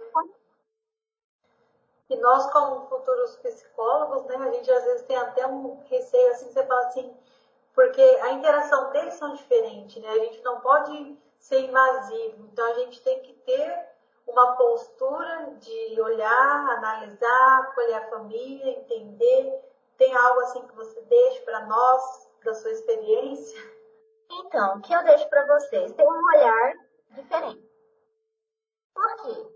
E nós, como futuros psicólogos, né, a gente às vezes tem até um receio, assim, você fala assim, porque a interação deles são diferentes, né? A gente não pode ser invasivo, então a gente tem que ter uma postura de olhar, analisar, acolher a família, entender. Tem algo assim que você deixa para nós, da sua experiência? Então, o que eu deixo para vocês? Tem um olhar diferente. Por quê?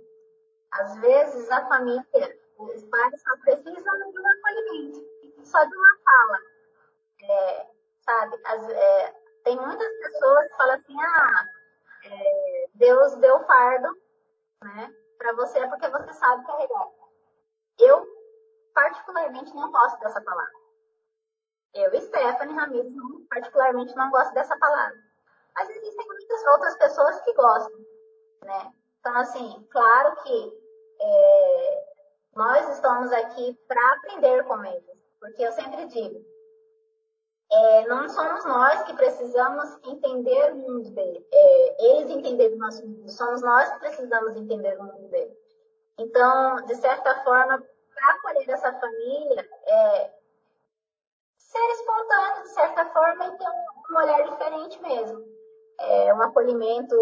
Às vezes a família, os pais só precisam de um acolhimento, só de uma fala. É, sabe? As, é, tem muitas pessoas que falam assim, ah, é, Deus deu fardo, né? Para você é porque você sabe carregar. Eu, particularmente, não gosto dessa palavra. Eu, Stephanie Ramirez, particularmente não gosto dessa palavra. Mas existem muitas outras pessoas que gostam, né? Então, assim, claro que é, nós estamos aqui para aprender com eles. Porque eu sempre digo, é, não somos nós que precisamos entender o mundo dele. É, eles entenderem o nosso mundo. Somos nós que precisamos entender o mundo dele. Então, de certa forma, para acolher essa família, é, ser espontâneo, de certa forma, e ter um, olhar diferente mesmo. É, um acolhimento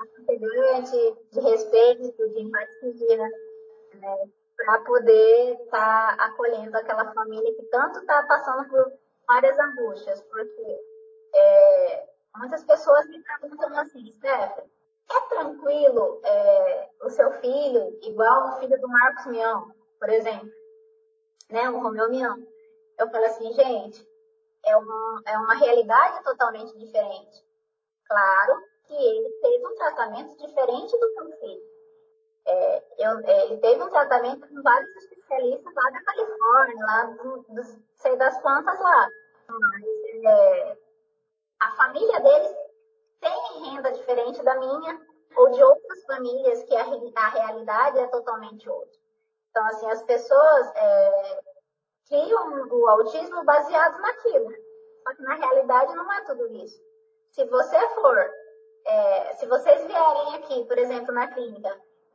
aconselhante, de respeito, de empatia, né, para poder estar tá acolhendo aquela família que tanto está passando por várias angústias, porque é, muitas pessoas me perguntam assim, Stephanie, é tranquilo é, o seu filho, igual o filho do Marcos Mião, por exemplo, né, o Romeu Mião? Eu falo assim, gente, é uma, é uma realidade totalmente diferente. Claro que ele teve um tratamento diferente do meu filho. É, eu, é, ele teve um tratamento com vários especialistas lá da Califórnia, lá do, do, sei das plantas lá. Mas é, a família deles tem renda diferente da minha ou de outras famílias que a, a realidade é totalmente outra. Então, assim, as pessoas é, criam o autismo baseado naquilo. Só que na realidade não é tudo isso. Se você for, é, se vocês vierem aqui, por exemplo, na clínica,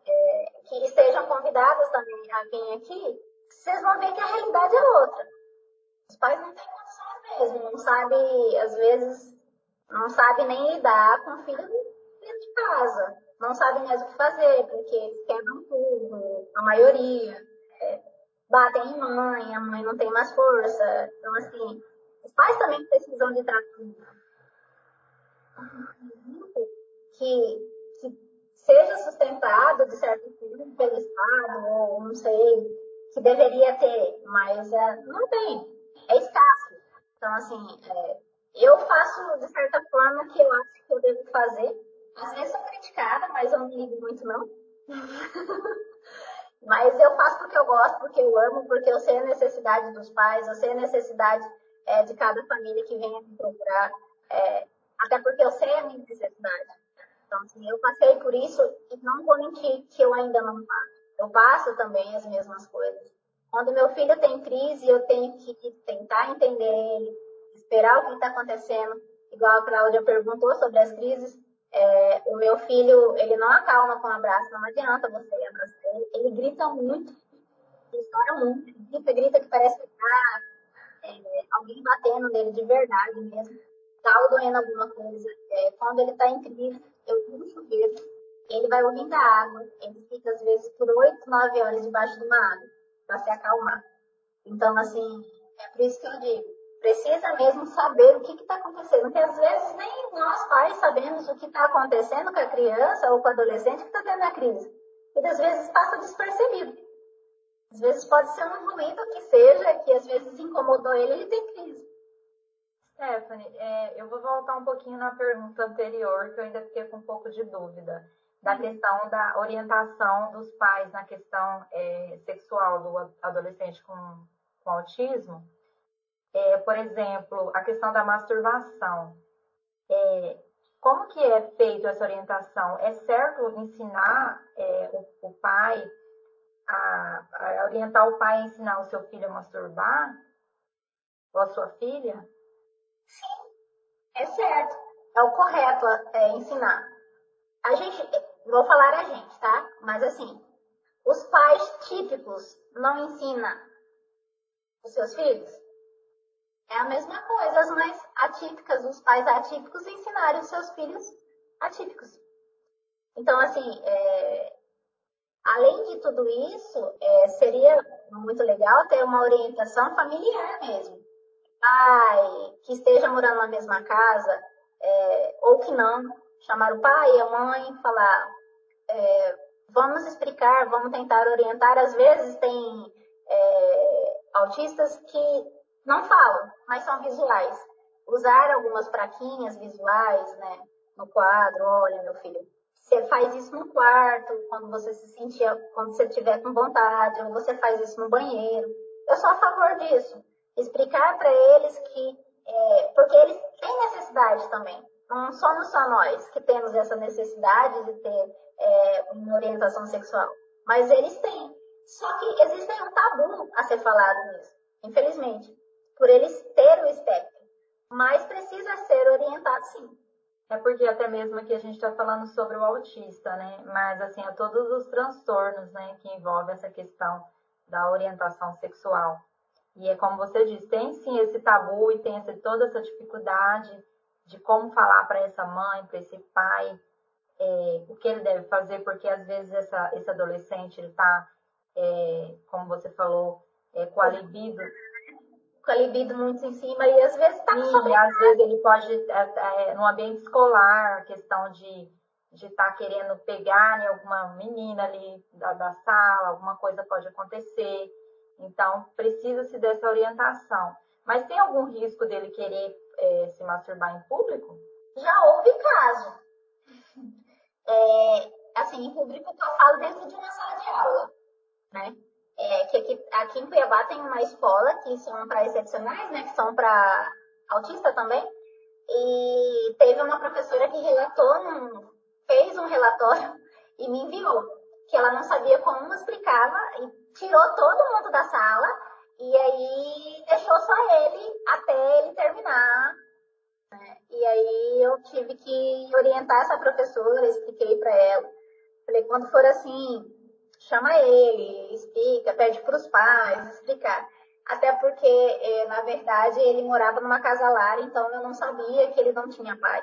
é, que estejam convidadas também a vir aqui, vocês vão ver que a realidade é outra. Os pais não têm condições mesmo, não sabem, às vezes, não sabem nem lidar com o filho dentro de casa. Não sabem mais o que fazer, porque eles quebram tudo, a maioria. Batem em mãe, a mãe não tem mais força. Então, assim, os pais também precisam de tratamento. Que, que seja sustentado, de certa forma, pelo Estado, ou não sei, que deveria ter, mas é, não tem. É escasso. Então, assim, é, eu faço, de certa forma, o que eu acho que eu devo fazer. Às vezes sou criticada, mas eu não ligo muito, não. mas eu faço porque eu gosto, porque eu amo, porque eu sei a necessidade dos pais, eu sei a necessidade é, de cada família que venha me procurar. É, até porque eu sei a minha necessidade. Então, assim, eu passei por isso e não vou mentir que eu ainda não passo. Eu passo também as mesmas coisas. Quando meu filho tem crise, eu tenho que tentar entender ele, esperar o que está acontecendo. Igual a Cláudia perguntou sobre as crises, é, o meu filho, ele não acalma com um abraço, não adianta você abraçar ele. Grita muito, ele chora muito, ele grita, grita que parece que tá é, alguém batendo nele de verdade mesmo. Tá doendo alguma coisa. É, quando ele tá em crise, eu tiro o chuveiro, ele vai ouvindo a água, ele fica às vezes por 8, 9 horas debaixo de uma água para se acalmar. Então, assim, é por isso que eu digo, precisa mesmo saber o que está acontecendo, porque às vezes nem nós pais sabemos o que está acontecendo com a criança ou com o adolescente que está tendo a crise. E às vezes passa despercebido. Às vezes pode ser um ruído que seja, que às vezes incomodou ele, ele tem crise. Stephanie, é, eu vou voltar um pouquinho na pergunta anterior, que eu ainda fiquei com um pouco de dúvida, da uhum. questão da orientação dos pais na questão é, sexual do adolescente com, com autismo. É, por exemplo, a questão da masturbação. Como que é feito essa orientação? É certo ensinar é, o, o, pai, a, a orientar o pai a ensinar o seu filho a masturbar? Ou a sua filha? Sim, é certo. É o correto é, ensinar. A gente, vou falar a gente, tá? Mas assim, os pais típicos não ensinam os seus filhos? É a mesma coisa, as mães atípicas, os pais atípicos ensinarem os seus filhos atípicos. Então, assim, é, além de tudo isso, é, seria muito legal ter uma orientação familiar mesmo pai, que esteja morando na mesma casa, é, ou que não, chamar o pai e a mãe, falar, é, vamos explicar, vamos tentar orientar. Às vezes tem é, autistas que não falam, mas são visuais. Usar algumas praquinhas visuais, né, no quadro, olha meu filho, você faz isso no quarto, quando você se sentir, quando você estiver com vontade, ou você faz isso no banheiro. Eu sou a favor disso explicar para eles que, é, porque eles têm necessidade também. Não somos só nós que temos essa necessidade de ter é, uma orientação sexual, mas eles têm. Só que existe um tabu a ser falado nisso, infelizmente, por eles ter o espectro. Mas precisa ser orientado sim. É porque até mesmo aqui a gente está falando sobre o autista, né? Mas assim, a todos os transtornos, né, que envolvem essa questão da orientação sexual. E é como você disse, tem sim esse tabu e tem essa, toda essa dificuldade de como falar para essa mãe, para esse pai, é, o que ele deve fazer, porque às vezes essa, esse adolescente ele está, é, como você falou, é, com a libido. Com a libido muito em cima e às vezes está Sim, às vezes ele pode, é, é, no ambiente escolar, questão de de estar tá querendo pegar em alguma menina ali da, da sala, alguma coisa pode acontecer. Então, precisa-se dessa orientação. Mas tem algum risco dele querer é, se masturbar em público? Já houve caso. É, assim, em público que eu falo dentro de uma sala de aula, né? É, que aqui, aqui em Cuiabá tem uma escola que são para excepcionais, né? Que são para autista também. E teve uma professora que relatou, num, fez um relatório e me enviou, que ela não sabia como explicava e tirou todo mundo da sala e aí deixou só ele até ele terminar. Né? E aí eu tive que orientar essa professora, expliquei para ela. Falei, quando for assim, chama ele, explica, pede para os pais explicar. Até porque, eh, na verdade, ele morava numa casa lar, então eu não sabia que ele não tinha pai.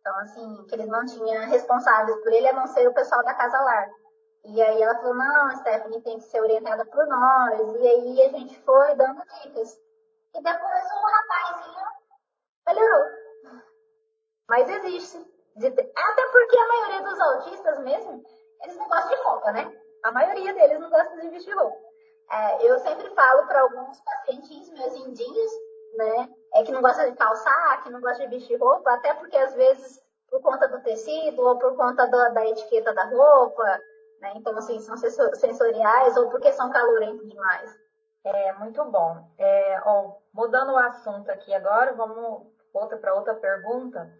Então, assim, que ele não tinha responsáveis por ele, a não ser o pessoal da casa lar. E aí ela falou, não, Stephanie tem que ser orientada por nós. E aí a gente foi dando dicas. E depois o rapazinho melhorou. Mas existe. Até porque a maioria dos autistas mesmo, eles não gostam de roupa, né? A maioria deles não gosta de vestir roupa. É, eu sempre falo para alguns pacientes meus indinhos, né? É que não gosta de calçar, que não gosta de vestir roupa, até porque às vezes por conta do tecido ou por conta da, da etiqueta da roupa, né? Então, assim, são sensoriais ou porque são calorentos demais. É, muito bom. É, ó, mudando o assunto aqui agora, vamos outra para outra pergunta.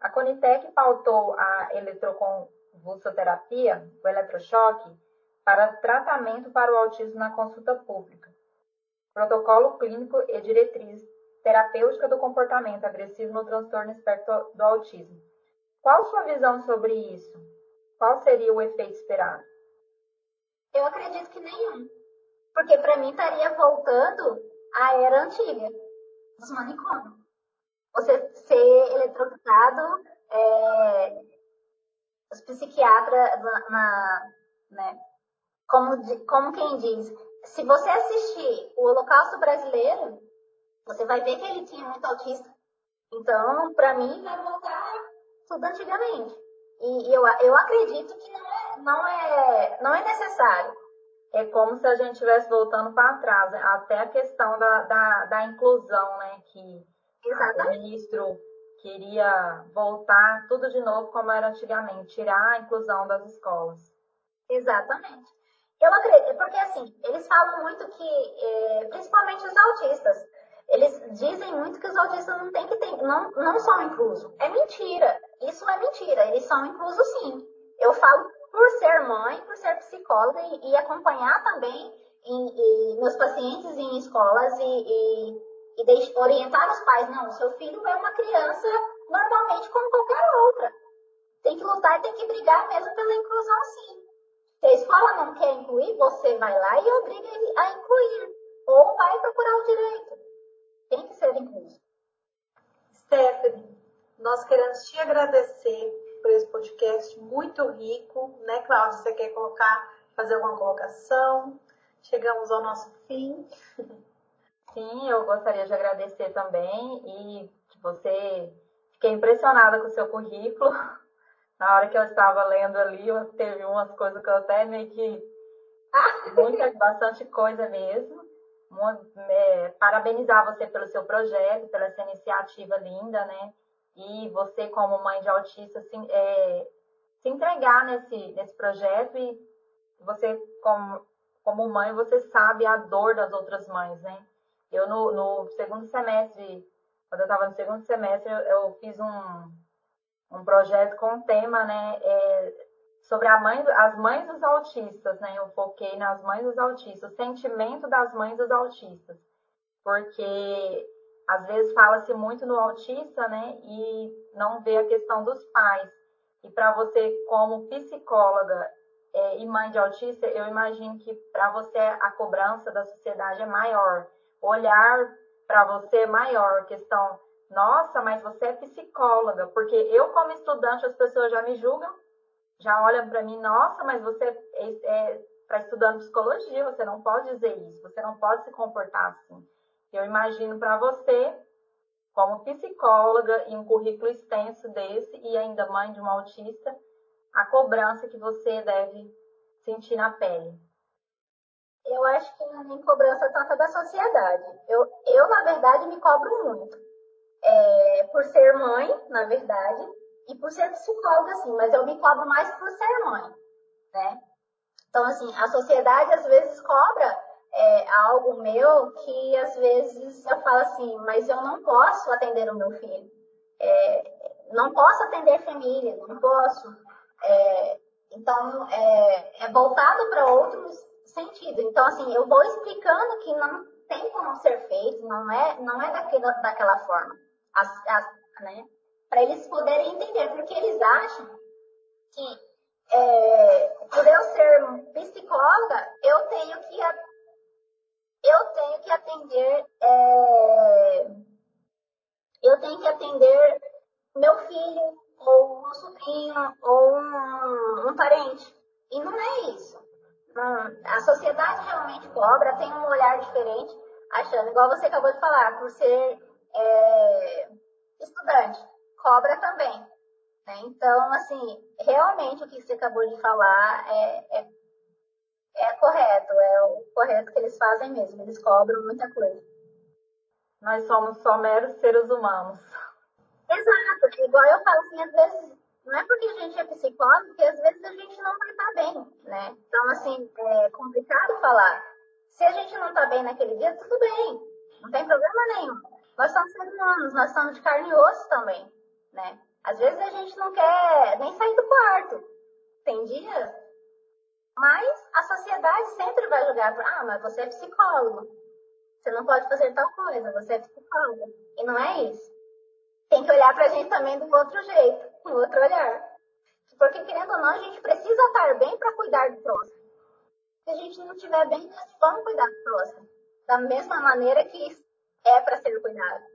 A Conitec pautou a eletroconvulsoterapia, o eletrochoque, para tratamento para o autismo na consulta pública. Protocolo clínico e diretriz terapêutica do comportamento agressivo no transtorno espectro do autismo. Qual sua visão sobre isso? Qual seria o efeito esperado? Eu acredito que nenhum. Porque para mim estaria voltando à era antiga, dos manicômios. Você ser eletrocutado, é, os psiquiatras na, na né, como, como quem diz, se você assistir o Holocausto Brasileiro, você vai ver que ele tinha muito autista. Então, para mim, vai voltar tudo antigamente. E eu, eu acredito que não é, não é, não é necessário. É como se a gente estivesse voltando para trás, né? até a questão da, da, da inclusão, né? Que Exatamente. o ministro queria voltar tudo de novo como era antigamente, tirar a inclusão das escolas. Exatamente. Eu acredito, porque assim, eles falam muito que, é, principalmente os autistas, eles dizem muito que os autistas não tem que ter, não, não são inclusos. É mentira. Isso é mentira. Eles são inclusos sim. Eu falo por ser mãe, por ser psicóloga e, e acompanhar também em, em, meus pacientes em escolas e, e, e orientar os pais. Não, seu filho é uma criança normalmente como qualquer outra. Tem que lutar e tem que brigar mesmo pela inclusão sim. Se a escola não quer incluir, você vai lá e obriga ele a incluir. Ou vai procurar o direito. Tem que ser incluso. Stephanie, nós queremos te agradecer por esse podcast muito rico, né, Cláudia? Você quer colocar, fazer alguma colocação? Chegamos ao nosso fim. Sim, eu gostaria de agradecer também e que você fiquei impressionada com o seu currículo. Na hora que eu estava lendo ali, teve umas coisas que eu até meio que muita, bastante coisa mesmo. É, parabenizar você pelo seu projeto, pela essa iniciativa linda, né? E você, como mãe de autista, se, é, se entregar nesse, nesse projeto e você, como, como mãe, você sabe a dor das outras mães, né? Eu, no, no segundo semestre, quando eu estava no segundo semestre, eu, eu fiz um, um projeto com o tema, né, é, sobre mãe, as mães dos autistas, né? Eu foquei nas mães dos autistas, o sentimento das mães dos autistas, porque às vezes fala-se muito no autista, né? E não vê a questão dos pais. E para você, como psicóloga é, e mãe de autista, eu imagino que para você a cobrança da sociedade é maior, olhar para você é maior, questão nossa, mas você é psicóloga, porque eu, como estudante, as pessoas já me julgam, já olham para mim, nossa, mas você está é, é, tá estudando psicologia, você não pode dizer isso, você não pode se comportar assim. Eu imagino para você, como psicóloga e um currículo extenso desse, e ainda mãe de um autista, a cobrança que você deve sentir na pele. Eu acho que não é nem cobrança tanta da sociedade. Eu, eu, na verdade, me cobro muito. É, por ser mãe, na verdade, e por ser psicóloga, assim, mas eu me cobro mais por ser mãe, né? Então, assim, a sociedade às vezes cobra é, algo meu que às vezes eu falo assim, mas eu não posso atender o meu filho. É, não posso atender família, não posso. É, então, é, é voltado para outros sentidos. Então, assim, eu vou explicando que não tem como ser feito, não é, não é daquela, daquela forma. Né? Para eles poderem entender, porque eles acham que é, por eu ser psicóloga, eu tenho que eu tenho que atender é, eu tenho que atender meu filho ou um sobrinho ou um, um parente e não é isso a sociedade realmente cobra tem um olhar diferente achando igual você acabou de falar por ser cobra também né? Então, assim, realmente o que você acabou de falar é, é, é correto, é o correto que eles fazem mesmo, eles cobram muita coisa. Nós somos só meros seres humanos. Exato, igual eu falo assim, às vezes, não é porque a gente é psicólogo que às vezes a gente não vai estar bem, né? Então, assim, é complicado falar. Se a gente não está bem naquele dia, tudo bem, não tem problema nenhum. Nós somos seres humanos, nós somos de carne e osso também, né? Às vezes a gente não quer nem sair do quarto. Tem dias. Mas a sociedade sempre vai julgar, ah, mas você é psicólogo. Você não pode fazer tal coisa, você é psicólogo. E não é isso. Tem que olhar pra gente também do outro jeito, com outro olhar. Porque, querendo ou não, a gente precisa estar bem para cuidar do próximo. Se a gente não estiver bem, nós vamos cuidar do próximo. Da mesma maneira que é para ser cuidado.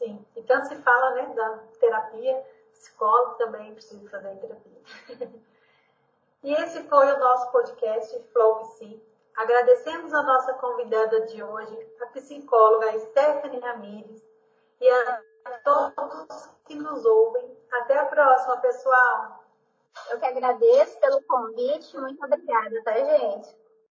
Sim, e tanto se fala né, da terapia, psicólogo também precisa fazer terapia. e esse foi o nosso podcast Flow Psi. Agradecemos a nossa convidada de hoje, a psicóloga Stephanie Ramires, e a todos que nos ouvem. Até a próxima, pessoal! Eu que agradeço pelo convite. Muito obrigada, tá, gente?